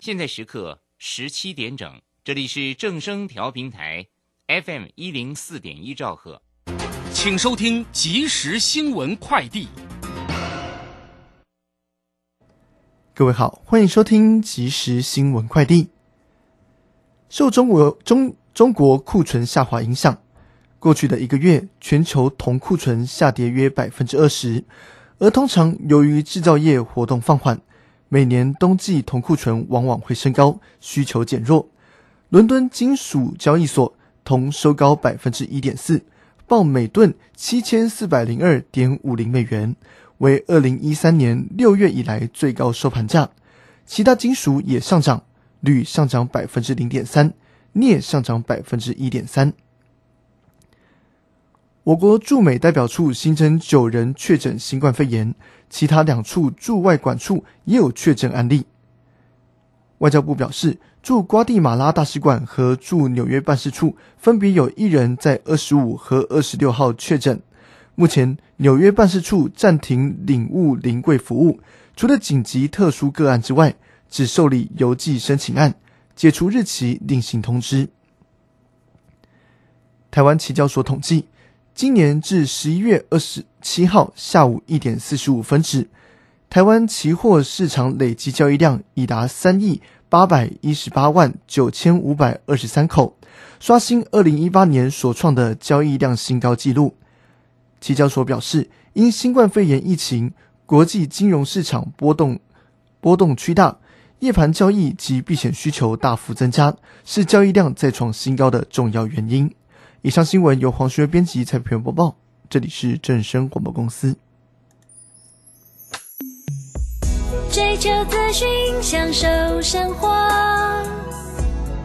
现在时刻十七点整，这里是正声调频台 FM 一零四点一兆赫，请收听即时新闻快递。各位好，欢迎收听即时新闻快递。受中国中中国库存下滑影响，过去的一个月，全球铜库存下跌约百分之二十。而通常由于制造业活动放缓，每年冬季铜库存往往会升高，需求减弱。伦敦金属交易所铜收高百分之一点四，报每吨七千四百零二点五零美元。为二零一三年六月以来最高收盘价，其他金属也上涨，铝上涨百分之零点三，镍上涨百分之一点三。我国驻美代表处新增九人确诊新冠肺炎，其他两处驻外管处也有确诊案例。外交部表示，驻瓜地马拉大使馆和驻纽约办事处分别有一人在二十五和二十六号确诊。目前，纽约办事处暂停领物临柜服务，除了紧急特殊个案之外，只受理邮寄申请案，解除日期另行通知。台湾期交所统计，今年至十一月二十七号下午一点四十五分止，台湾期货市场累计交易量已达三亿八百一十八万九千五百二十三口，刷新二零一八年所创的交易量新高纪录。期交所表示，因新冠肺炎疫情，国际金融市场波动波动趋大，夜盘交易及避险需求大幅增加，是交易量再创新高的重要原因。以上新闻由黄学编辑、蔡平播报，这里是正声广播公司。追求资讯，享受生活，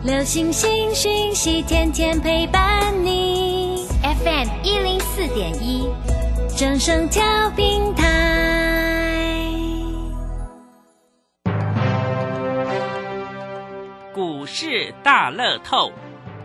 流星星讯息，天天陪伴你。FM 一零四点一，正声调频台。股市大乐透，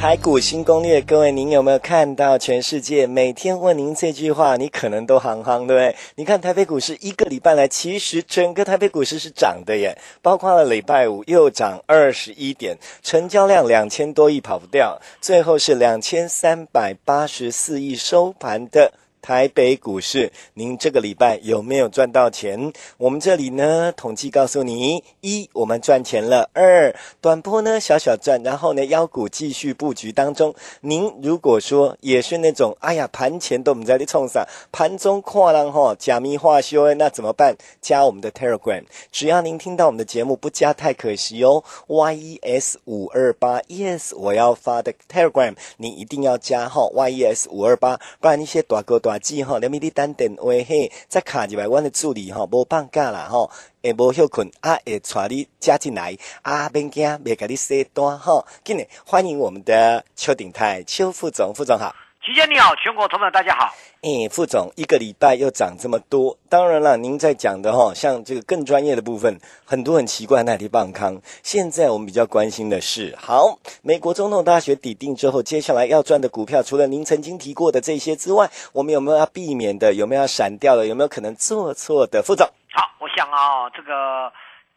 台股新攻略，各位，您有没有看到全世界每天问您这句话？你可能都行行，对不对？你看台北股市一个礼拜来，其实整个台北股市是涨的耶，包括了礼拜五又涨二十一点，成交量两千多亿跑不掉，最后是两千三百八十四亿收盘的。台北股市，您这个礼拜有没有赚到钱？我们这里呢，统计告诉你：一，我们赚钱了；二，短波呢小小赚，然后呢，腰股继续布局当中。您如果说也是那种，哎呀，盘前都不在里冲上，盘中跨浪哈假密化修，那怎么办？加我们的 Telegram，只要您听到我们的节目不加太可惜哦。Y E S 五二八，Yes，我要发的 Telegram，你一定要加哈 Y E S 五二八，不然你些短歌短。记吼，连咪你等电话嘿，再卡入来，阮的助理吼无放假啦吼，会无休困啊，会带你加进来啊，免惊，袂甲你说单吼，今日欢迎我们的邱鼎泰邱副总，副总好。齐姐你好，全国同仁大家好。哎，副总，一个礼拜又涨这么多，当然了，您在讲的哈，像这个更专业的部分，很多很奇怪那地棒康。现在我们比较关心的是，好，美国总统大学抵定之后，接下来要赚的股票，除了您曾经提过的这些之外，我们有没有要避免的？有没有要闪掉的？有没有可能做错的？副总，好，我想啊，这个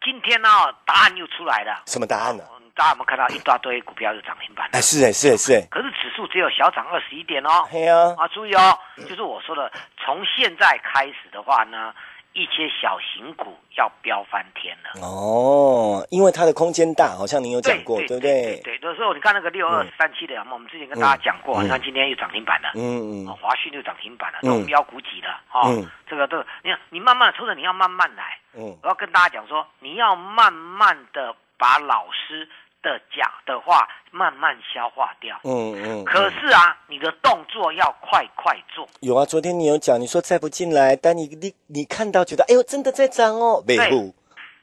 今天呢，答案又出来了。什么答案呢？大家有没有看到一大堆股票是涨停板的哎，？是哎，是哎，是哎，可是指数只有小涨二十一点哦。嘿啊，啊，注意哦，就是我说的，从现在开始的话呢，一些小型股要飙翻天了。哦，因为它的空间大，好像您有讲过，对不对？对？对，有时候你看那个六二三七的，我们之前跟大家讲过，嗯你看今天又涨停板了。嗯嗯，哦华讯又涨停板了，嗯这种标股几了哦，嗯这个这个，你看你慢慢的，抽着你要慢慢来。嗯我要跟大家讲说，你要慢慢的把老师的假的话慢慢消化掉。嗯嗯。可是啊，你的动作要快快做。有啊，昨天你有讲，你说再不进来，但你你你看到觉得，哎呦，真的在涨哦，北户，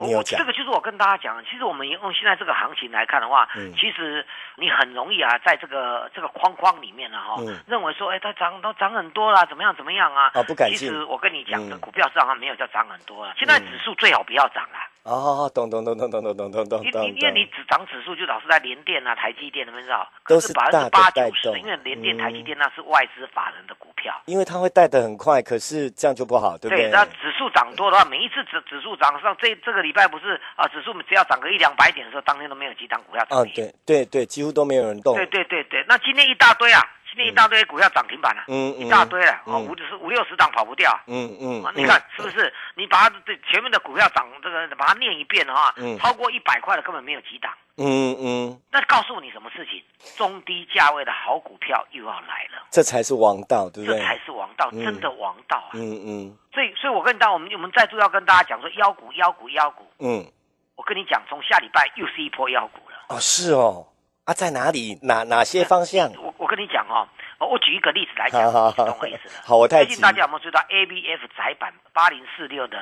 你有讲我这，个就是我跟大家讲，其实我们用现在这个行情来看的话，嗯其实你很容易啊，在这个这个框框里面呢、哈、嗯认为说，哎，它涨都涨很多啦，怎么样怎么样啊？啊不敢其实我跟你讲，嗯这股票市场上没有叫涨很多了，现在指数最好不要涨啦。哦，懂懂懂懂懂懂懂懂懂你懂你因为你只涨指数，就老是在联电啊、台积电那边绕，都是百分之八九十，因为联电、嗯台积电那是外资法人的股票。因为它会带的很快，可是这样就不好，对不对？那指数涨多的话，每一次指指数涨上，这这个礼拜不是啊，指数只要涨个一两百点的时候，当天都没有几档股票涨哦，停。对对对，几乎都没有人动。对对对对，那今天一大堆啊，一大堆股票涨停板了、嗯嗯一大堆了，哦，嗯五十五六十档跑不掉。嗯嗯啊，，你看是不是？你把它这前面的股票涨这个，把它念一遍的话，嗯超过一百块的根本没有几档。嗯嗯，那告诉你什么事情？中低价位的好股票又要来了，这才是王道，对不对？这才是王道，嗯真的王道啊！嗯嗯所以，所以我跟大家，我们我们再度要跟大家讲说，妖股，妖股，妖股。嗯，我跟你讲，从下礼拜又是一波妖股了。哦，是哦，啊，在哪里？哪哪些方向？我我跟你讲哈，哦我举一个例子来讲，好好你懂我意思的。好，我太急最近。大家有没有知道 ABF 窄板八零四六的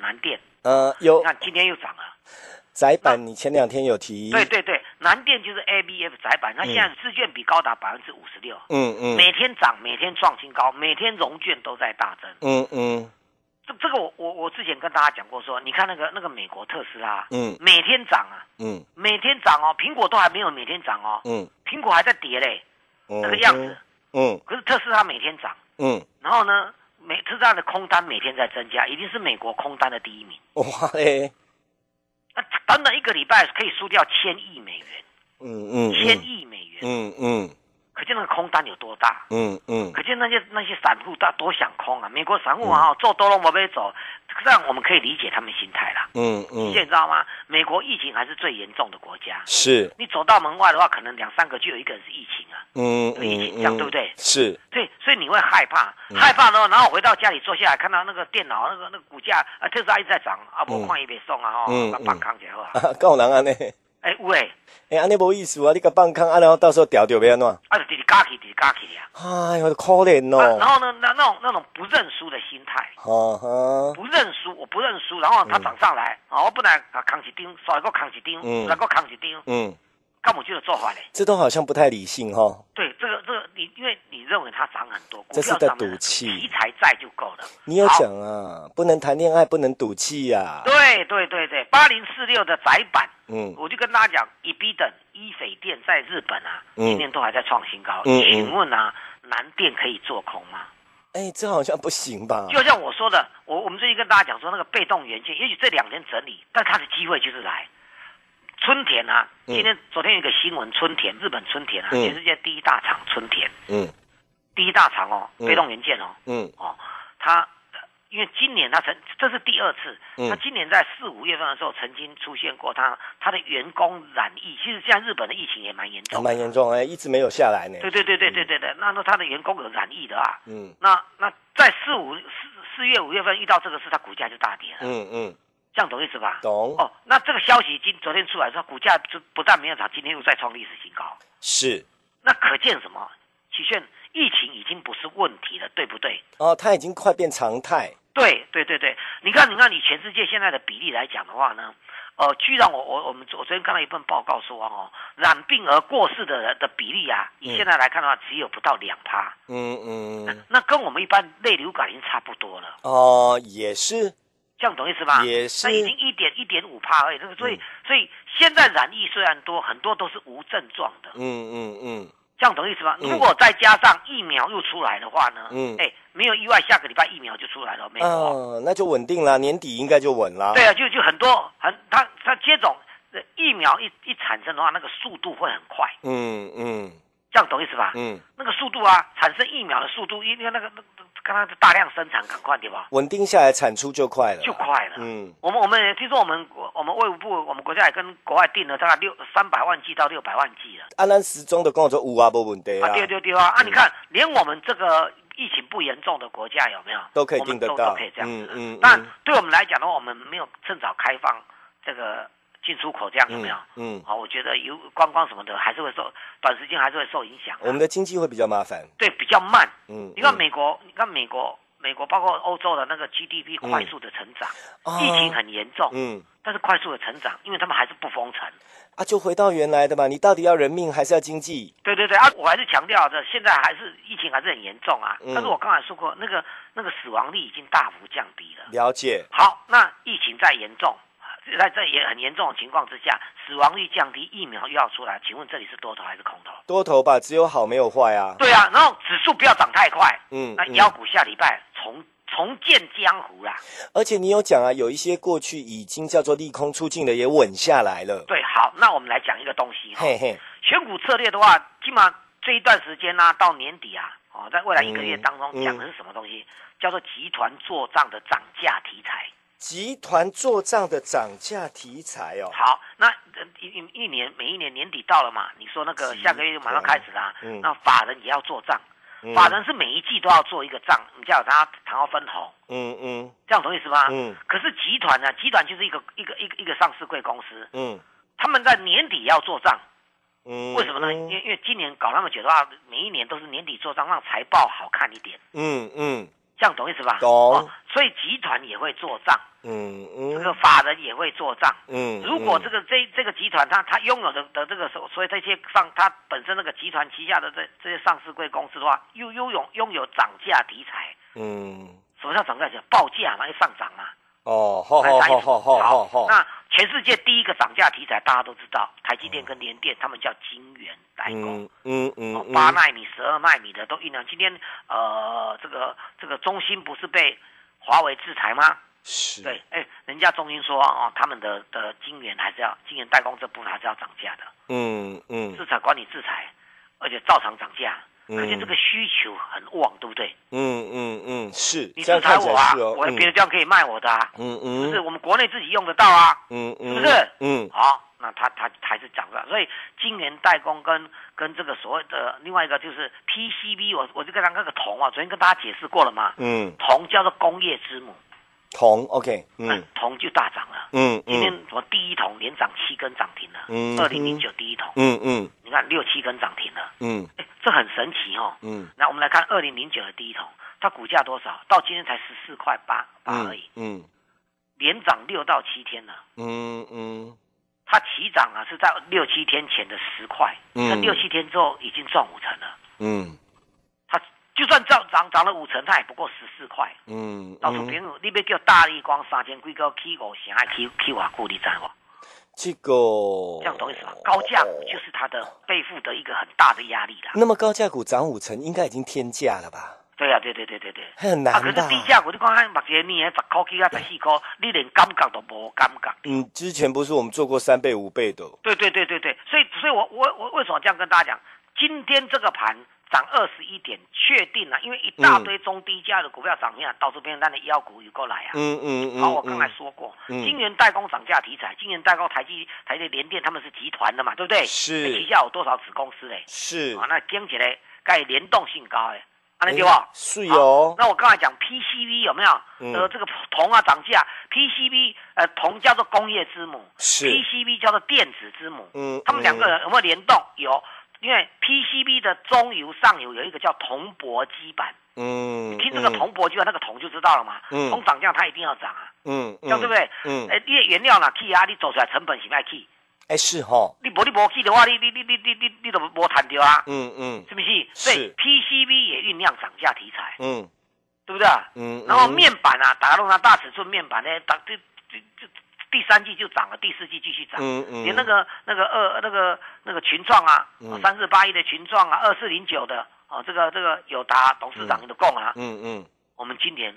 南电？呃，有你看今天又涨了。窄板，你前两天有提。对对对，南电就是 ABF 窄板，它现在市券比高达百分之五十六，嗯嗯每天涨，每天创新高，每天融券都在大增。嗯嗯这这个我我我之前跟大家讲过说，你看那个那个美国特斯拉，嗯每天涨啊，嗯每天涨哦，苹果都还没有每天涨哦，嗯苹果还在跌嘞，嗯，那个样子。嗯可是特斯拉每天涨，嗯，然后呢，美特斯拉的空单每天在增加，一定是美国空单的第一名。哇嘞，那短短一个礼拜可以输掉千亿美元，嗯嗯千亿美元，嗯嗯可见那个空单有多大。嗯嗯。可见那些那些散户大多想空啊！美国散户啊，做多了我被走，这样我们可以理解他们心态啦。嗯嗯。现在知道吗？美国疫情还是最严重的国家，是，你走到门外的话，可能两三个就有一个人是疫情啊。嗯有疫情嗯这样对不对？是，对，所以你会害怕，嗯。害怕呢，然后回到家里坐下来，看到那个电脑那个那个股价啊，特斯拉一直在涨啊，我看也别送啊嗯哈，把棒扛起来好 啊。啊，够人安尼，哎，有诶，哎，安尼无意思啊，你个放空啊，然后到时候调掉要安怎？啊，就直直加起，直直加起啊。哎呦，可怜啊然哦，后呢，那那种那种不认输的心态，哈哈，不认输，我不认输，然后他涨上来，啊，我本来啊扛一张，稍微个扛一张，嗯。再个扛一张，嗯，干我就的做法嘞。这都好像不太理性哈。对，这个这个你因为你认为它涨很多，股这是在赌气题材在就够了。你有讲啊，不能谈恋爱，不能赌气呀。对对对对，八零四六的窄板，嗯我就跟大家讲，一比等一斐电在日本啊，嗯今年都还在创新高。嗯嗯请问啊，南电可以做空吗？哎，这好像不行吧？就像我说的，我我们最近跟大家讲说，那个被动元件，也许这两天整理，但它的机会就是来。春田啊，嗯。今天昨天有个新闻，春田日本春田啊，嗯。全世界第一大厂春田，嗯。第一大厂哦，嗯。被动元件哦，嗯。哦，它因为今年它曾这是第二次，嗯。它今年在四五月份的时候曾经出现过它它的员工染疫，其实现在日本的疫情也蛮严重的，蛮严重哎，一直没有下来呢。对对对对对对对，那那他的员工有染疫的啊，嗯。那那在四五四四月五月份遇到这个事，它股价就大跌了，嗯嗯，这样懂意思吧？懂哦，那这个消息今昨天出来说，股价不不但没有涨，今天又再创历史新高，是那可见什么？启炫，疫情已经不是问题了，对不对？哦，它已经快变常态。对对对对，你看，你看，你全世界现在的比例来讲的话呢，呃，居然我我我们我昨天看到一份报告说哦，染病而过世的人的比例啊，以现在来看的话，只有不到两趴，嗯嗯，那跟我们一般类流感已经差不多了，哦，也是。这样懂意思吧？也是那已经一点一点五趴而已，这个所以、所以现在染疫虽然多，很多都是无症状的，嗯嗯嗯这样懂意思吗？嗯如果再加上疫苗又出来的话呢，嗯哎，没有意外，下个礼拜疫苗就出来了，美国。啊，那就稳定了，年底应该就稳了。对啊，就就很多很它它接种疫苗一一产生的话，那个速度会很快，嗯嗯这样懂意思吧？嗯，那个速度啊，产生疫苗的速度，因为那个那大量生产，赶快对吧？稳定下来，产出就快了，就快了。嗯我们我们也听说我们我们卫务部我们国家也跟国外订了大概六三百万剂到六百万剂了。啊，咱时钟的跟我说有啊，没问题啊，啊，对对对啊！啊，你看，连我们这个疫情不严重的国家有没有都可以我们都订得到都可以这样子。嗯嗯但嗯对我们来讲的话，我们没有趁早开放这个进出口，这样有没有？嗯，好，我觉得有观光什么的还是会受，短时间还是会受影响啊。我们的经济会比较麻烦，对比较慢。嗯，你看嗯美国，你看美国，美国包括欧洲的那个 GDP 嗯快速的成长，哦疫情很严重，嗯但是快速的成长，因为他们还是不封城。啊，就回到原来的嘛，你到底要人命还是要经济？对对对啊，我还是强调的，现在还是疫情还是很严重啊。嗯但是我刚才说过，那个那个死亡率已经大幅降低了。了解，好，那疫情再严重，在这也很严重的情况之下，死亡率降低，疫苗又要出来，请问这里是多头还是空头？多头吧，只有好没有坏啊，对啊，然后指数不要涨太快，嗯，嗯那妖股下礼拜重重建江湖啦。而且你有讲啊，有一些过去已经叫做利空出尽的，也稳下来了。对，好，那我们来讲一个东西哈、嘿嘿，选股策略的话，基本上这一段时间呢、到年底啊，哦，在未来一个月嗯当中讲的是什么东西？叫做集团做账的涨价题材。集团做账的涨价题材哦，好，那呃一一一年每一年年底到了嘛，你说那个下个月就马上开始啦，嗯。那法人也要做账，嗯。法人是每一季都要做一个账，你叫他谈到分红，嗯嗯。这样懂意思吗？嗯。可是集团呢，集团就是一个一个一个一个上市贵公司，嗯。他们在年底要做账，嗯，为什么呢？因为因为今年搞那么久的话，每一年都是年底做账，让财报好看一点，嗯嗯这样懂意思吧？懂哦所以集团也会做账，嗯嗯这个嗯法人也会做账。嗯，如果这个这这个集团它它拥有的的这个所所以这些上它本身那个集团旗下的这这些上市贵公司的话，又拥有拥有涨价题材。嗯什么叫涨价题材？报价嘛，要上涨嘛。哦，好好好好好好好，那全世界第一个涨价题材大家都知道，台积电跟联电，他们叫晶圆代工。嗯嗯八纳米、十二纳米的都酝酿。今天呃，这个这个中芯不是被华为制裁吗？是，对，哎，人家中芯说哦，他们的的晶圆还是要晶圆代工这部分还是要涨价的，嗯嗯。制裁管理制裁，而且照常涨价，嗯可见这个需求很旺，对不对？嗯嗯嗯，是，你制裁我啊我别的地方可以卖我的啊，嗯不是？嗯我们国内自己用得到啊，嗯嗯，是不是？嗯。好，那它它还是涨了，所以今年代工跟跟这个所谓的另外一个就是 PCB，我我就跟他那个铜啊，昨天跟大家解释过了嘛，嗯，铜叫做工业之母，铜，OK，嗯。铜就大涨了。嗯今天嗯什么第一铜连涨七根涨停了，嗯二零零九第一铜，嗯嗯。你看六七根涨停了，嗯。哎，这很神奇哦。嗯。那我们来看二零零九的第一铜，它股价多少？到今天才十四块八八而已，嗯。连涨六到七天了。嗯嗯。它起涨啊是在六七天前的十块，嗯。那六七天之后已经赚五成了。嗯。它就算涨涨涨了五成，它也不过十四块。嗯，老主朋友，你要叫大力光三千几个起五成，还起起瓦固，你知无？这个这样懂意思吧？高价股就是它的背负的一个很大的压力啦。那么高价股涨五成，应该已经天价了吧？对呀、对对对对对。很啊，可？是低价股你看看目前你十块起啊十四块，你连感觉都无感觉。嗯，之前不是我们做过三倍五倍的，对对对对对，所以所以我我我为什么这样跟大家讲？今天这个盘涨二十一点，确定了，因为一大堆中低价的股票涨停啊，到处变成咱的妖股有过来啊。嗯嗯嗯，好，我刚才嗯说过，嗯晶圆代工涨价题材，晶圆代工台积、台积联电他们是集团的嘛，对不对？是旗下有多少子公司嘞？是啊，那讲起来，该联动性高哎，安尼对吧？是哦，那我刚才讲 PCB 有没有？嗯呃，这个铜啊涨价，PCB 呃铜叫做工业之母是，PCB 叫做电子之母。嗯他们两个人有没有联动？有，因为 PCB 的中游、上游有一个叫铜箔基板，嗯，听这个铜箔基板，那个铜就知道了嘛。嗯铜涨价它一定要涨啊，嗯，嗯，这样对不对？嗯，哎，你的原料哪去啊？你走出来成本是卖去，哎是哈，你无你无去的话，你你你你你你你都无谈掉啊，嗯嗯是不是？所以 PCB 也酝酿涨价题材，嗯对不对？嗯，然后嗯面板啊，打到它大尺寸面板呢，打这第三季就涨了，第四季继续涨。嗯嗯，连那个那个二那个那个群创啊嗯，三四八一的群创啊，二四零九的哦，这个这个友达董事长都供啊，嗯嗯我们今年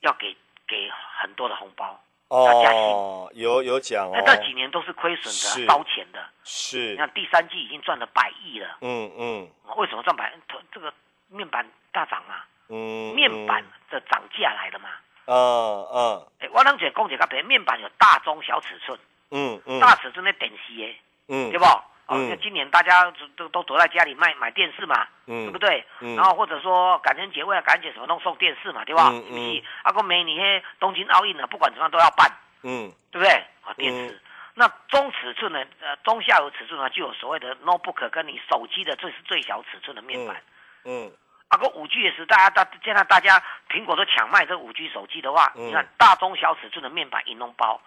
要给给很多的红包，要加薪。哦，有有讲那哦，这几年都是亏损的、烧钱的。是你，看第三季已经赚了百亿了，嗯嗯为什么赚百？这个面板大涨嘛，嗯，面板的涨价来的嘛。嗯嗯哎，我能讲讲一个别，面板有大中小尺寸，嗯嗯，大尺寸的电视的，嗯对不？哦，嗯那今年大家都都都躲在家里卖买电视嘛，嗯对不对？嗯然后或者说感恩节为了感恩节什么弄送电视嘛，对吧？嗯是不是嗯？啊，个每年嘿东京奥运呢，不管怎么样都要办，嗯对不对？啊，电视。那中尺寸呢？呃，中下游尺寸呢，就有所谓的 notebook 跟你手机的最是最小尺寸的面板。嗯啊，个五 G 也是，大家大现在大家苹果都抢卖这五 G 手机的话，嗯你看大中小尺寸的面板银龙包，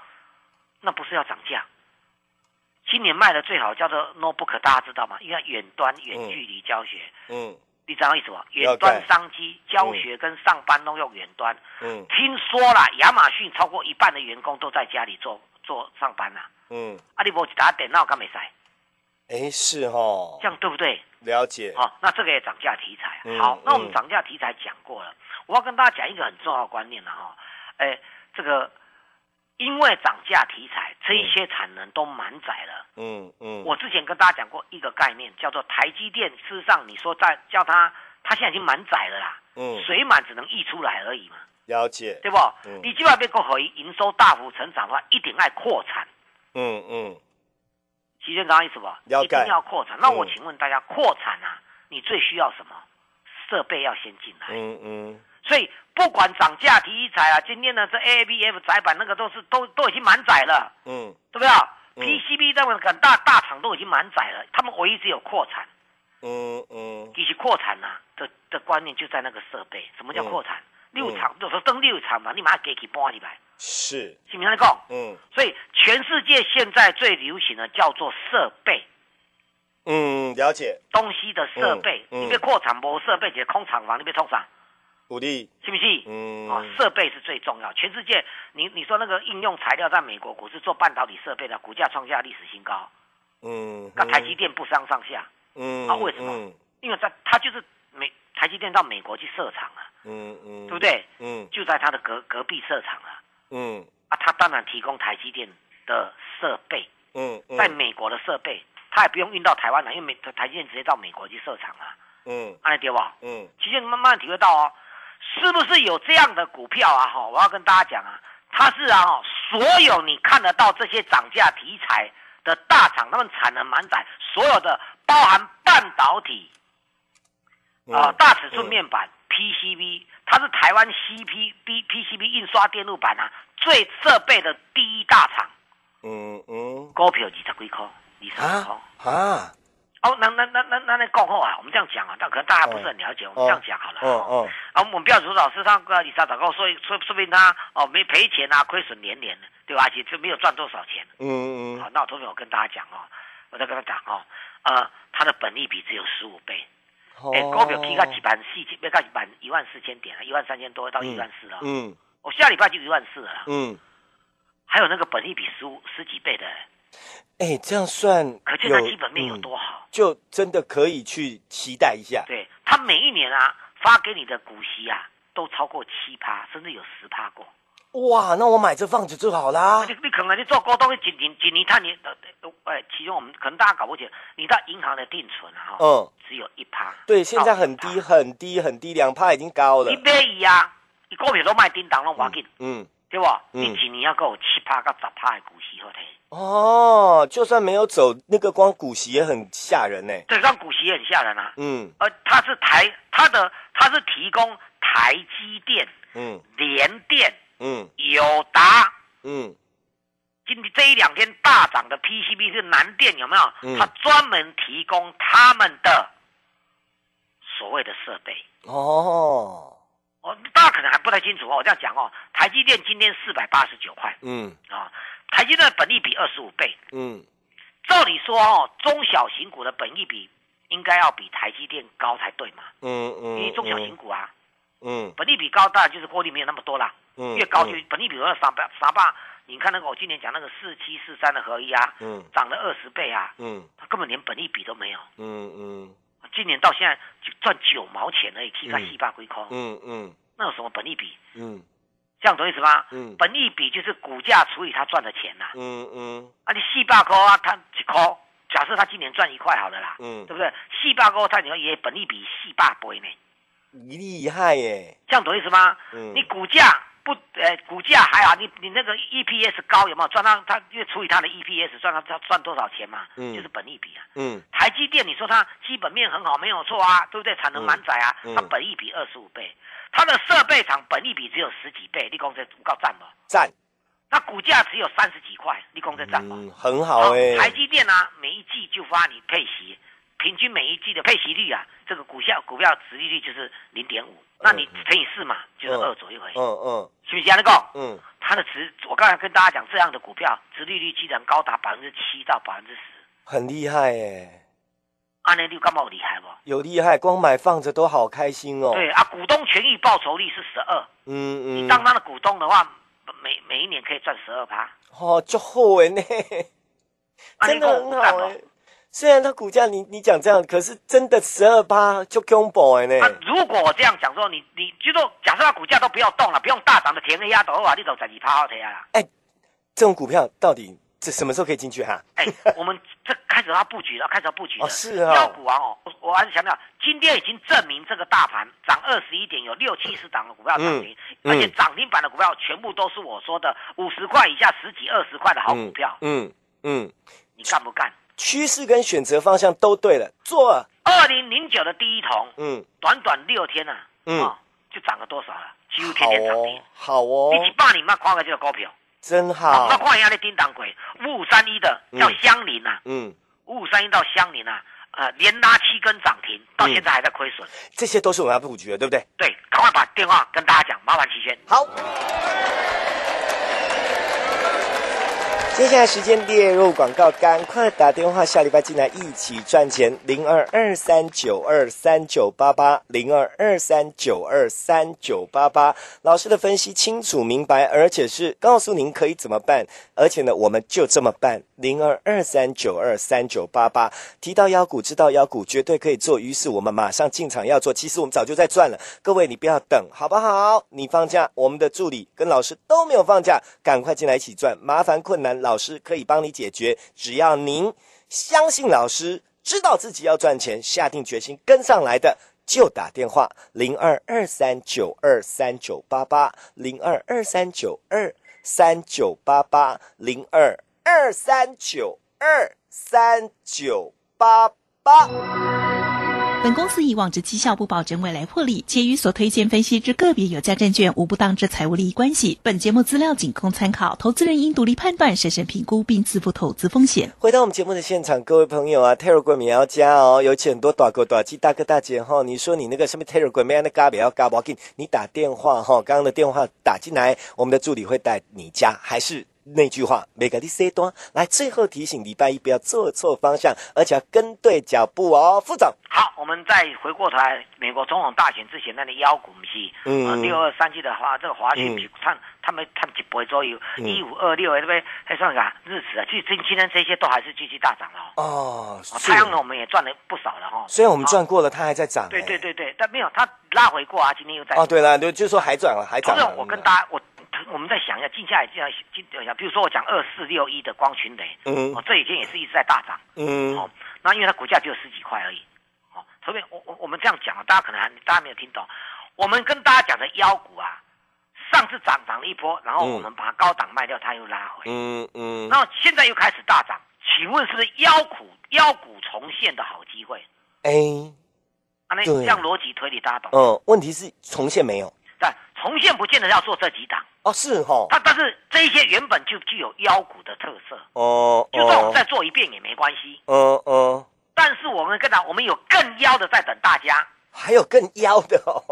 那不是要涨价？今年卖的最好叫做 notebook，大家知道吗？因为远端远距离教学，嗯你知道意思吧？了解远端商机教学跟上班都用远端。嗯听说啦，亚马逊超过一半的员工都在家里做做上班啦、嗯，啊，你无一打电脑干没使？哎是哦这，样对不对？了解，好、那这个也涨价题材。嗯好，那我们嗯涨价题材讲过了，我要跟大家讲一个很重要的观念了哈。哎，这个因为涨价题材，这一些产能都满载了。嗯嗯，我之前跟大家讲过一个概念，叫做台积电。事实上，你说在叫它，它现在已经满载了啦，嗯水满只能溢出来而已嘛，了解，对不？嗯你基本上要够可以营收大幅成长的话，一定爱扩产。嗯嗯其实刚刚意思吧，一定要扩产。那我嗯请问大家，扩产啊，你最需要什么？设备要先进来。嗯嗯所以不管涨价题材啊，今天呢这 A A B F 窄板那个都是都都已经满载了，嗯对不对嗯？P C B 那么很大大厂都已经满载了，他们唯一只有扩产。嗯嗯其实扩产呐、的的观念就在那个设备。什么叫扩产？六厂有时候登六厂嘛，你马上给起搬起来，是，是不是讲？嗯所以全世界现在最流行的叫做设备。嗯了解，东西的设备，嗯嗯你别扩产无设备，就是空厂房，你别冲啥，鼓励，是不是？嗯哦，设备是最重要。全世界，你你说那个应用材料，在美国股市做半导体设备的股价创下历史新高，嗯，跟台积电不相上下，嗯啊为什么嗯因为它它就是美台积电到美国去设厂啊，嗯嗯，对不？对？嗯就在他的隔隔壁设厂啊，嗯啊，它当然提供台积电的设备，嗯，在美国的设备，他也不用运到台湾来，因为美台积电直接到美国去设厂啊，嗯按对吧？嗯其实你慢慢体会到哦，是不是有这样的股票啊？哈，我要跟大家讲啊，它是啊，哈，所有你看得到这些涨价题材的大厂，他们产能满载，所有的包含半导体啊、嗯。大尺寸面板、PCB，它是台湾 CP B PCB 印刷电路板啊最设备的第一大厂，嗯嗯。股票二十几块，二十几块。啊啊，哦，那那那那那那够后啊，我们这样讲啊，但可能大家不是很了解，我们这样讲好了。哦哦。嗯啊，我们不要说老师上个李莎早告，所以说说不定他哦没赔钱啊，亏损连连的，对吧？而且就没有赚多少钱。嗯好，那我昨天我跟大家讲哦，我在跟他讲哦，呃，他的本利比只有十五倍，嗯，哎、股票起到几万四千，要到一万一万四千点了，一万三千多到一万四了。嗯我、下礼拜就一万四了，嗯，还有那个本利比十五十几倍的，哎，这样算可见它有基本面有嗯多好。就真的可以去期待一下。对它每一年啊发给你的股息啊，都超过七趴，甚至有十趴过。哇，那我买这房子就好啦你。你可能你做股东，几年几年探你哎，其中我们可能大家搞不清，你到银行的定存啊，哈，嗯，只有一趴。对，现在很低很低很低，两趴已经高了你。买伊啊，你股票都卖叮当拢要紧，嗯，对吧？嗯你一年要够有七趴到十趴的股息好摕。哦，就算没有走，那个光股息也很吓人呢。这张股息也很吓人啊。嗯呃，它是台，它的它是提供台积电、嗯联电、嗯友达。嗯今天这一两天大涨的 PCB 是南电有没有？嗯它专门提供他们的所谓的设备。哦，哦，大家可能还不太清楚哦。我这样讲哦，台积电今天四百八十九块嗯啊，台积电的本利比二十五倍。嗯照理说哦，中小型股的本益比应该要比台积电高才对嘛，嗯嗯，因为中小型股啊，嗯本利比高，当然就是获利没有那么多啦。嗯越高就本利比有三八三八，你看那个我今年讲那个四七四三的合一啊，嗯。涨了二十倍啊，嗯。它根本连本利比都没有。嗯嗯。今年到现在就赚九毛钱而已，提个嗯。四百几块，嗯嗯。那有什么本利比？嗯。这样懂意思吗？嗯。本利比就是股价除以他赚的钱呐、嗯嗯。啊，你四百块啊，他几块，假设他今年赚一块好了啦，嗯。对不对？四百块他你也本利比四百倍呢，厉害耶，这样懂意思吗？嗯。你股价不，呃，股价还好，你你那个 EPS 高有没有赚到？他因为除以他的 EPS 赚到他赚多少钱嘛，嗯就是本益比啊。嗯台积电，你说它基本面很好，没有错啊，对不对？产能满载啊，嗯嗯它本益比二十五倍，它的设备厂本益比只有十几倍，你讲这够赞吗？赞，那股价只有三十几块，你讲这赞吗？嗯很好哎，台积电啊，每一季就发你配息，平均每一季的配息率啊，这个股票股票殖利率就是零点五，那你乘以四嘛，就是二左右而已，嗯嗯。是不是这样的讲？嗯，它的值，我刚才跟大家讲，这样的股票殖利率居然高达百分之七到百分之十，很厉害耶，安内你有干嘛有厉害不？有厉害，光买放着都好开心哦。对啊，股东权益报酬率是十二，嗯嗯，你当他的股东的话，每每一年可以赚十二趴，哦，就好哎呢，啊真的很好哎。虽然它股价你你讲这样，可是真的十二八就恐怖哎呢。啊，如果我这样讲说，你你就说假设它股价都不要动了，不用大涨的填个压头啊，你走十二趴好提啊啦。这种股票到底这什么时候可以进去哈？哎，我们这开始要布局了，开始要布局了。哦是啊妖股王哦，我我还是强调，今天已经证明这个大盘涨二十一点，有六七十档的股票涨停，嗯而且涨停板的股票全部都是我说的五十块以下、十几、二十块的好股票，嗯嗯，你干不干？趋势跟选择方向都对了，做了。二零零九的第一桶，嗯，短短六天啊，嗯哦，就涨了多少了？几乎天天涨停哦。，好哦，你一百年嘛看个这个股票，真好那。看一下那叮当鬼五五三一的叫嗯香林呐、啊，嗯，五五三一到香林啊，呃，连拉七根涨停，到嗯现在还在亏损。这些都是我们要布局的，对不对？对，赶快把电话跟大家讲，麻烦齐轩。好。接下来时间列入广告，赶快打电话，下礼拜进来一起赚钱。零二二三九二三九八八，零二二三九二三九八八。老师的分析清楚明白，而且是告诉您可以怎么办，而且呢，我们就这么办。零二二三九二三九八八，提到妖股，知道妖股绝对可以做，于是我们马上进场要做。其实我们早就在赚了，各位你不要等，好不好？你放假，我们的助理跟老师都没有放假，赶快进来一起赚。麻烦困难，老老师可以帮你解决，只要您相信老师，知道自己要赚钱，下定决心跟上来的。就打电话零二二三九二三九八八零二二三九二三九八八零二二三九二三九八八。本公司以往之绩效不保证未来获利，且与所推荐分析之个别有价证券无不当之财务利益关系。本节目资料仅供参考，投资人应独立判断、审慎评估并自负投资风险。回到我们节目的现场，各位朋友啊，Telegram 也要加哦，尤其很多大哥大姐大哥大姐哈，你说你那个什么 Telegram 没那嘎不要嘎不要紧，你打电话哈，刚刚的电话打进来，我们的助理会带你加，还是那句话，每个第 C 端来，最后提醒礼拜一不要做错方向，而且要跟对脚步哦，副总。好，我们再回过头来，美国总统大选之前那个妖股不是，嗯呃，六二三七的话这个华讯嗯比探他们探几倍左右，嗯一五二六对不对？还算啥日子啊？其实今今天这些都还是继续大涨了哦。哦，太阳能我们也赚了不少了哈、哦。虽然我们赚过了，它还在涨、对哎对对对，但没有它拉回过啊，今天又在哦，对了，就就说还涨了，还涨了。同样，我跟大家，我我们再想一下，静下来，这样静一下，比如说我讲二四六一的光群雷，嗯哦，这几天也是一直在大涨，嗯哦，那因为它股价只有十几块而已，哦，所以我我我们这样讲啊，大家可能还大家没有听懂，我们跟大家讲的妖股啊，上次涨涨了一波，然后嗯我们把它高档卖掉，它又拉回，嗯嗯，然后现在又开始大涨，请问是不是妖股妖股重现的好机会？哎，啊，那对这样逻辑推理大家懂？嗯，问题是重现没有？但重现不见得要做这几档。哦，是哈，它但是这一些原本就具有妖股的特色，哦就算我们哦，再做一遍也没关系。哦哦，但是我们跟他，我们有更妖的在等大家，还有更妖的哦，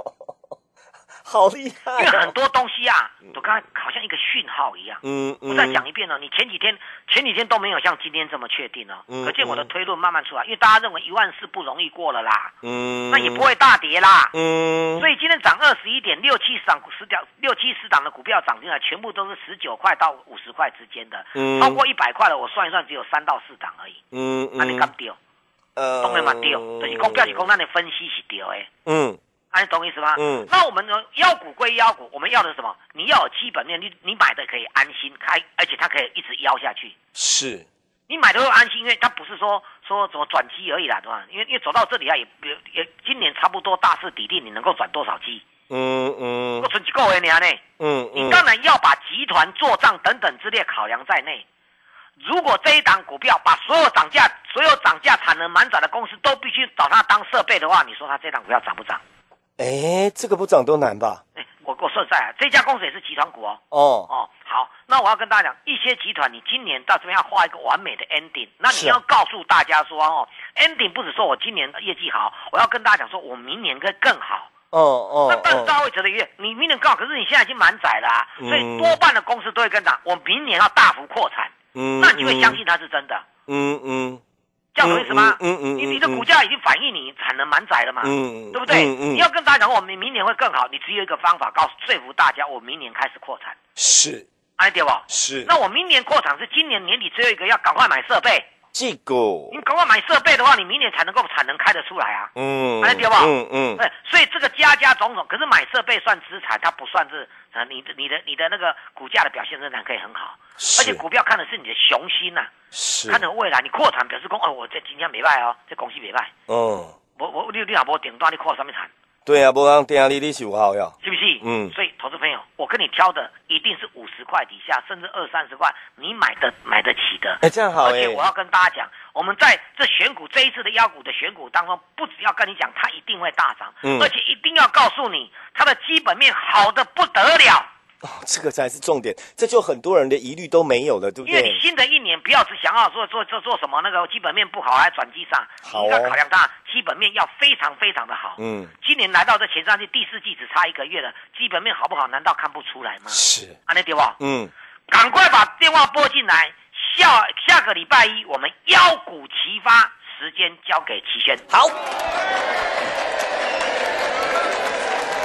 好厉害哦！因为很多东西啊，我刚才好像一个讯号一样。嗯嗯，我再讲一遍哦，你前几天前几天都没有像今天这么确定哦，嗯可见我的推论慢慢出来，因为大家认为一万四不容易过了啦，嗯，那也不会大跌啦。嗯，所以今天涨二十一点六七十档十条六七十档的股票涨进来，全部都是十九块到五十块之间的，嗯超过一百块的我算一算只有三到四档而已。嗯那你敢丢？呃当然嘛丢，就是讲表示讲咱的分析是对的。嗯啊，你懂意思吗？嗯那我们呢，妖股归妖股，我们要的是什么？你要有基本面，你你买的可以安心开，而且它可以一直腰下去。是，你买的会安心，因为它不是说说怎么转机而已啦，对吧？因为因为走到这里啊，也也也今年差不多大势底定，你能够转多少机？嗯嗯我存几个月呢？呢？嗯你当然要把集团做账等等之列考量在内。如果这一档股票把所有涨价、所有涨价产能满载的公司都必须找它当设备的话，你说它这档股票涨不涨？哎，这个不涨都难吧？哎，我我说实在啊，这家公司也是集团股哦。哦，哦，好，那我要跟大家讲，一些集团你今年到这边要画一个完美的 ending，那你要告诉大家说哦，ending 不是说我今年的业绩好，我要跟大家讲说我明年会更好。哦哦那但是哦，大会觉得月，你明年更好，可是你现在已经满载了啊，嗯。所以多半的公司都会跟讲，我明年要大幅扩产，嗯那你就会相信它是真的，嗯嗯这样懂意思吗？嗯嗯你你的股价已经反映你产能满载了嘛，嗯，对不对？你要跟大家讲，我们明年会更好，你只有一个方法，告诉说服大家，我明年开始扩产，是哎对不？是，那我明年扩产是今年年底最后一个，要赶快买设备。这个，你赶快买设备的话，你明年才能够产能开得出来啊。嗯，哎对不嗯嗯，对，所以这个加加种种，可是买设备算资产，它不算是呃你的你的你的那个股价的表现仍然可以很好，而且股票看的是你的雄心呐、是，看的未来，你扩产表示讲，哦，我这今天没卖哦，这公司没卖，嗯，我我你你若无顶端，你扩什么产？对啊，无人听你，你是有好呀，是不是？嗯所以投资朋友，我跟你挑的一定是五十块底下，甚至二三十块，你买的买得起的。哎，这样好哎而且，我要跟大家讲，我们在这选股这一次的妖股的选股当中，不只要跟你讲它一定会大涨，嗯而且一定要告诉你它的基本面好的不得了。哦，这个才是重点，这就很多人的疑虑都没有了，对不对？因为你新的一年不要只想要做做做做什么那个基本面不好还转机上，好哦你要考量它基本面要非常非常的好。嗯，今年来到这前三季第四季只差一个月了，基本面好不好？难道看不出来吗？是，啊，那对吧？嗯，赶快把电话拨进来，下下个礼拜一我们妖股齐发，时间交给齐轩。好。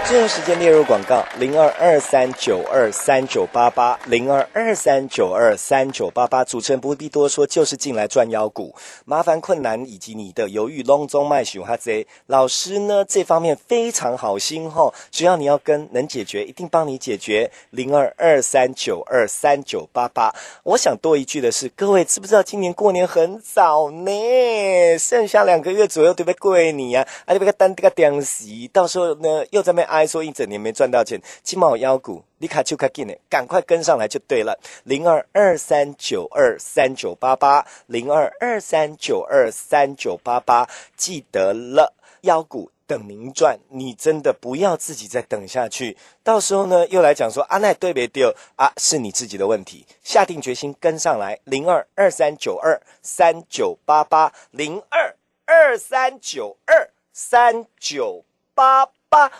最后时间列入广告：零二二三九二三九八八，零二二三九二三九八八。主持人不必多说，就是进来赚腰股。麻烦困难以及你的犹豫，隆中卖熊哈贼。老师呢这方面非常好心吼，只要你要跟能解决，一定帮你解决。零二二三九二三九八八。我想多一句的是，各位知不知道今年过年很早呢？剩下两个月左右对不对？过年呀，啊，你别个单这个点席，到时候呢又在那边哀说一整年没赚到钱，金毛腰股。你卡就卡紧呢，赶快跟上来就对了。零二二三九二三九八八，零二二三九二三九八八，记得了，腰股等您赚，你真的不要自己再等下去。到时候呢，又来讲说啊，那对没对啊？是你自己的问题，下定决心跟上来。零二二三九二三九八八，零二二三九二三九八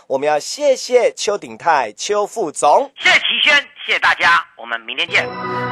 我们要谢谢邱鼎泰邱副总。谢谢齐轩，谢谢大家，我们明天见。